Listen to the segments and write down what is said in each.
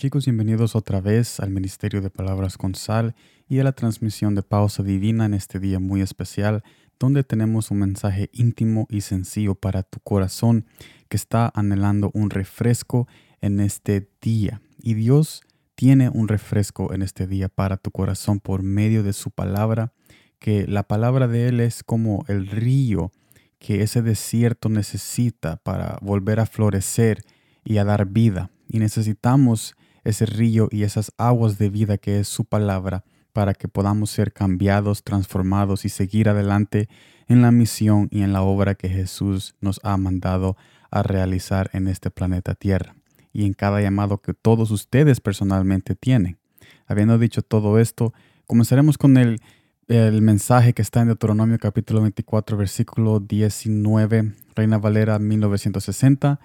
Chicos, bienvenidos otra vez al Ministerio de Palabras con Sal y a la transmisión de Pausa Divina en este día muy especial, donde tenemos un mensaje íntimo y sencillo para tu corazón que está anhelando un refresco en este día. Y Dios tiene un refresco en este día para tu corazón por medio de su palabra, que la palabra de Él es como el río que ese desierto necesita para volver a florecer y a dar vida. Y necesitamos ese río y esas aguas de vida que es su palabra para que podamos ser cambiados, transformados y seguir adelante en la misión y en la obra que Jesús nos ha mandado a realizar en este planeta Tierra y en cada llamado que todos ustedes personalmente tienen. Habiendo dicho todo esto, comenzaremos con el, el mensaje que está en Deuteronomio capítulo 24, versículo 19, Reina Valera 1960,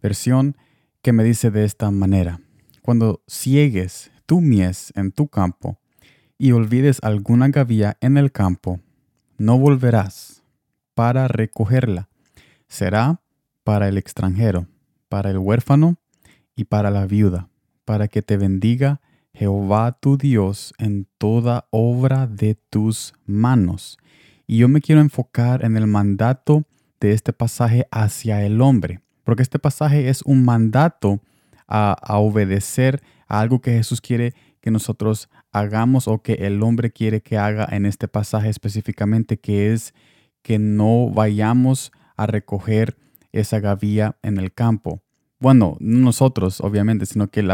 versión que me dice de esta manera cuando ciegues tu mies en tu campo y olvides alguna gavilla en el campo, no volverás para recogerla. Será para el extranjero, para el huérfano y para la viuda, para que te bendiga Jehová tu Dios en toda obra de tus manos. Y yo me quiero enfocar en el mandato de este pasaje hacia el hombre, porque este pasaje es un mandato a, obedecer a algo que Jesús quiere que nosotros hagamos o que el hombre quiere que haga en este pasaje específicamente, que es que no vayamos a recoger esa gavilla en el campo. Bueno, no nosotros, obviamente, sino que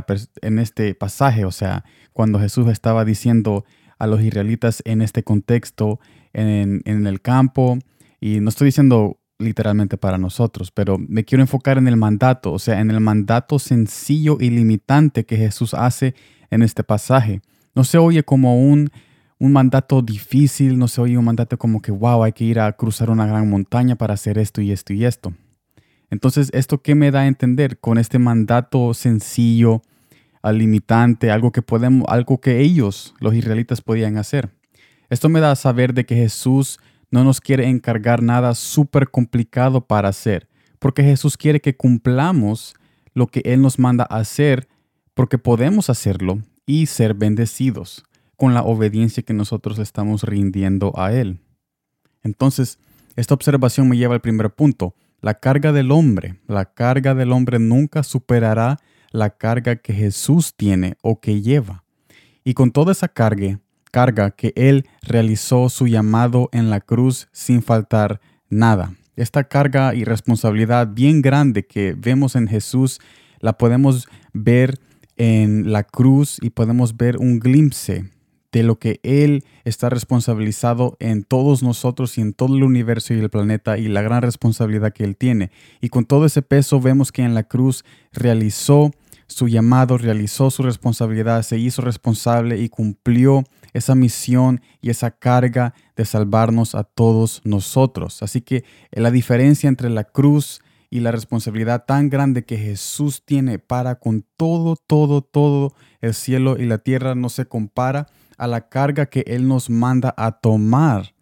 en este pasaje, o sea, cuando Jesús estaba diciendo a los israelitas en este contexto, en, en el campo, y no estoy diciendo literalmente para nosotros, pero me quiero enfocar en el mandato, o sea, en el mandato sencillo y limitante que Jesús hace en este pasaje. No se oye como un, un mandato difícil, no se oye un mandato como que, wow, hay que ir a cruzar una gran montaña para hacer esto y esto y esto. Entonces, ¿esto qué me da a entender con este mandato sencillo, limitante, algo que podemos, algo que ellos, los israelitas, podían hacer? Esto me da a saber de que Jesús no nos quiere encargar nada súper complicado para hacer, porque Jesús quiere que cumplamos lo que Él nos manda hacer, porque podemos hacerlo y ser bendecidos con la obediencia que nosotros estamos rindiendo a Él. Entonces, esta observación me lleva al primer punto. La carga del hombre, la carga del hombre nunca superará la carga que Jesús tiene o que lleva. Y con toda esa carga, carga que Él realizó su llamado en la cruz sin faltar nada. Esta carga y responsabilidad bien grande que vemos en Jesús la podemos ver en la cruz y podemos ver un glimpse de lo que Él está responsabilizado en todos nosotros y en todo el universo y el planeta y la gran responsabilidad que Él tiene. Y con todo ese peso vemos que en la cruz realizó su llamado, realizó su responsabilidad, se hizo responsable y cumplió esa misión y esa carga de salvarnos a todos nosotros. Así que la diferencia entre la cruz y la responsabilidad tan grande que Jesús tiene para con todo, todo, todo el cielo y la tierra no se compara a la carga que Él nos manda a tomar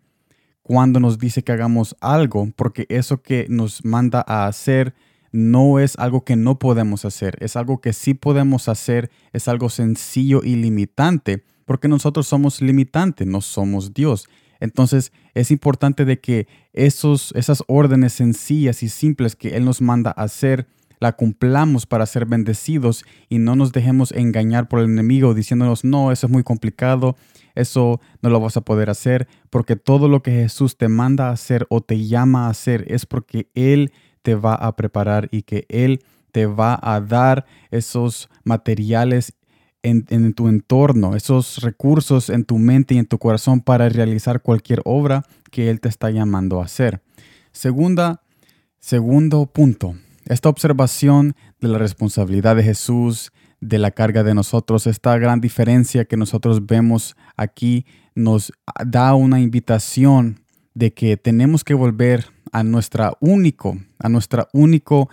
cuando nos dice que hagamos algo, porque eso que nos manda a hacer no es algo que no podemos hacer, es algo que sí podemos hacer, es algo sencillo y limitante, porque nosotros somos limitantes, no somos Dios. Entonces es importante de que esos, esas órdenes sencillas y simples que Él nos manda hacer, la cumplamos para ser bendecidos y no nos dejemos engañar por el enemigo diciéndonos, no, eso es muy complicado, eso no lo vas a poder hacer, porque todo lo que Jesús te manda a hacer o te llama a hacer es porque Él te va a preparar y que Él te va a dar esos materiales en, tu entorno, esos recursos en tu mente y en tu corazón para realizar cualquier obra que Él te está llamando a hacer. Segunda, segundo punto, esta observación de la responsabilidad de Jesús, de la carga de nosotros, esta gran diferencia que nosotros vemos aquí nos da una invitación de que tenemos que volver a nuestra único, a nuestra único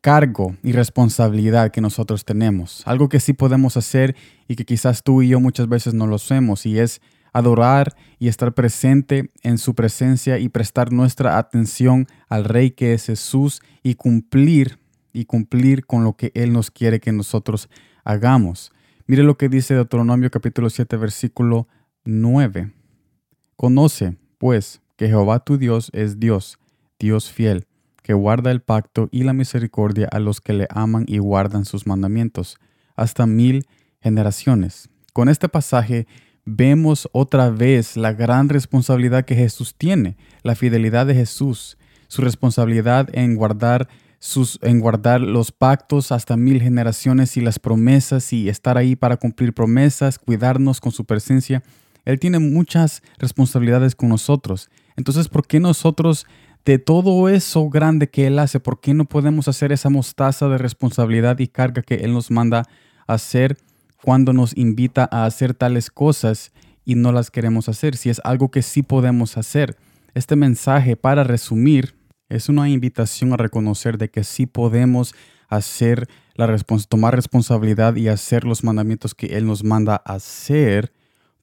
cargo y responsabilidad que nosotros tenemos. Algo que sí podemos hacer y que quizás tú y yo muchas veces no lo hacemos y es adorar y estar presente en su presencia y prestar nuestra atención al Rey que es Jesús y cumplir y cumplir con lo que Él nos quiere que nosotros hagamos. Mire lo que dice Deuteronomio capítulo 7 versículo 9. Conoce, pues, que Jehová tu Dios es Dios, Dios fiel, que guarda el pacto y la misericordia a los que le aman y guardan sus mandamientos, hasta mil generaciones. Con este pasaje vemos otra vez la gran responsabilidad que Jesús tiene, la fidelidad de Jesús, su responsabilidad en guardar sus, en guardar los pactos hasta mil generaciones y las promesas y estar ahí para cumplir promesas, cuidarnos con su presencia. Él tiene muchas responsabilidades con nosotros. Entonces, ¿por qué nosotros, de todo eso grande que Él hace, por qué no podemos hacer esa mostaza de responsabilidad y carga que Él nos manda hacer cuando nos invita a hacer tales cosas y no las queremos hacer? Si es algo que sí podemos hacer. Este mensaje, para resumir, es una invitación a reconocer de que sí podemos hacer la tomar responsabilidad y hacer los mandamientos que Él nos manda hacer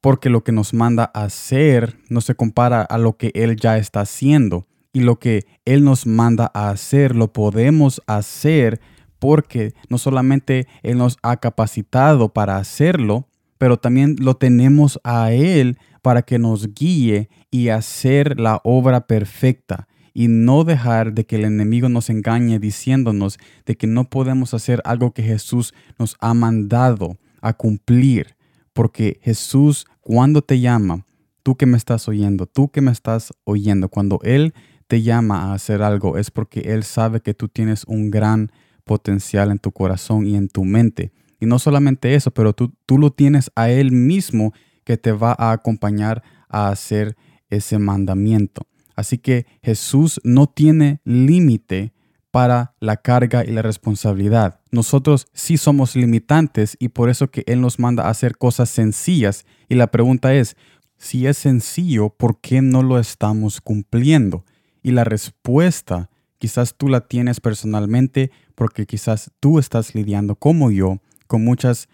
porque lo que nos manda hacer no se compara a lo que Él ya está haciendo. Y lo que Él nos manda a hacer lo podemos hacer porque no solamente Él nos ha capacitado para hacerlo, pero también lo tenemos a Él para que nos guíe y hacer la obra perfecta y no dejar de que el enemigo nos engañe diciéndonos de que no podemos hacer algo que Jesús nos ha mandado a cumplir. Porque Jesús cuando te llama, tú que me estás oyendo, tú que me estás oyendo, cuando Él te llama a hacer algo es porque Él sabe que tú tienes un gran potencial en tu corazón y en tu mente. Y no solamente eso, pero tú, tú lo tienes a Él mismo que te va a acompañar a hacer ese mandamiento. Así que Jesús no tiene límite para la carga y la responsabilidad. Nosotros sí somos limitantes y por eso que Él nos manda a hacer cosas sencillas. Y la pregunta es, si es sencillo, ¿por qué no lo estamos cumpliendo? Y la respuesta quizás tú la tienes personalmente porque quizás tú estás lidiando como yo con muchas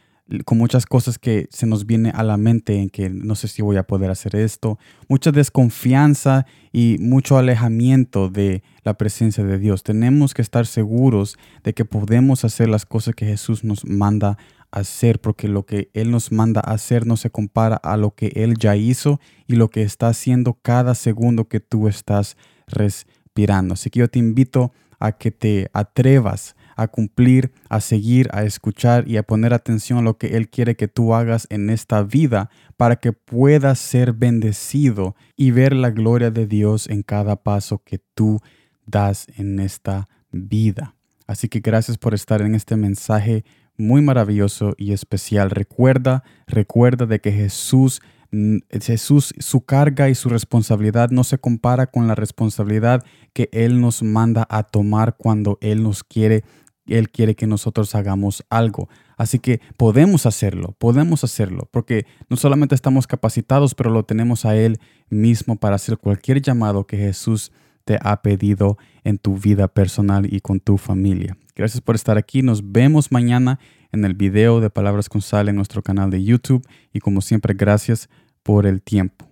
con muchas cosas que se nos viene a la mente en que no sé si voy a poder hacer esto, mucha desconfianza y mucho alejamiento de la presencia de Dios. Tenemos que estar seguros de que podemos hacer las cosas que Jesús nos manda hacer, porque lo que Él nos manda hacer no se compara a lo que Él ya hizo y lo que está haciendo cada segundo que tú estás respirando. Así que yo te invito a que te atrevas a cumplir, a seguir, a escuchar y a poner atención a lo que Él quiere que tú hagas en esta vida para que puedas ser bendecido y ver la gloria de Dios en cada paso que tú das en esta vida. Así que gracias por estar en este mensaje muy maravilloso y especial. Recuerda, recuerda de que Jesús Jesús, su carga y su responsabilidad no se compara con la responsabilidad que Él nos manda a tomar cuando Él nos quiere él quiere que nosotros hagamos algo. Así que podemos hacerlo, podemos hacerlo, porque no solamente estamos capacitados, pero lo tenemos a Él mismo para hacer cualquier llamado que Jesús te ha pedido en tu vida personal y con tu familia. Gracias por estar aquí. Nos vemos mañana en el video de Palabras con Sal en nuestro canal de YouTube. Y como siempre, gracias por el tiempo.